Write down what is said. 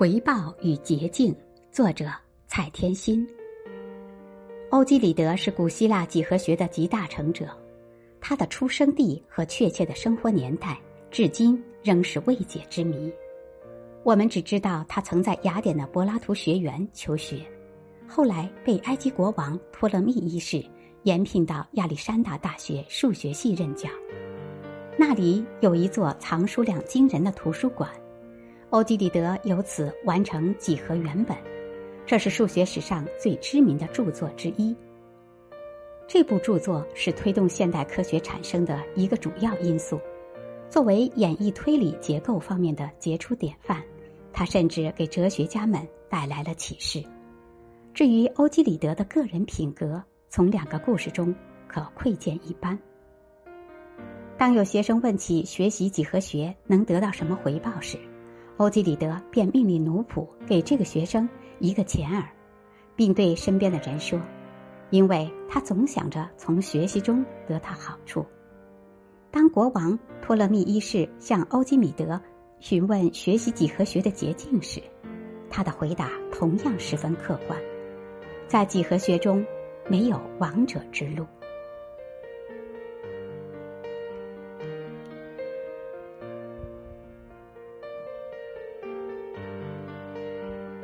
回报与捷径，作者蔡天心。欧几里得是古希腊几何学的集大成者，他的出生地和确切的生活年代至今仍是未解之谜。我们只知道他曾在雅典的柏拉图学园求学，后来被埃及国王托勒密一世延聘到亚历山大大学数学系任教，那里有一座藏书量惊人的图书馆。欧几里得由此完成几何原本，这是数学史上最知名的著作之一。这部著作是推动现代科学产生的一个主要因素。作为演绎推理结构方面的杰出典范，他甚至给哲学家们带来了启示。至于欧几里得的个人品格，从两个故事中可窥见一斑。当有学生问起学习几何学能得到什么回报时，欧几里得便命令奴仆给这个学生一个钱儿，并对身边的人说：“因为他总想着从学习中得到好处。”当国王托勒密一世向欧几米德询问学习几何学的捷径时，他的回答同样十分客观：在几何学中，没有王者之路。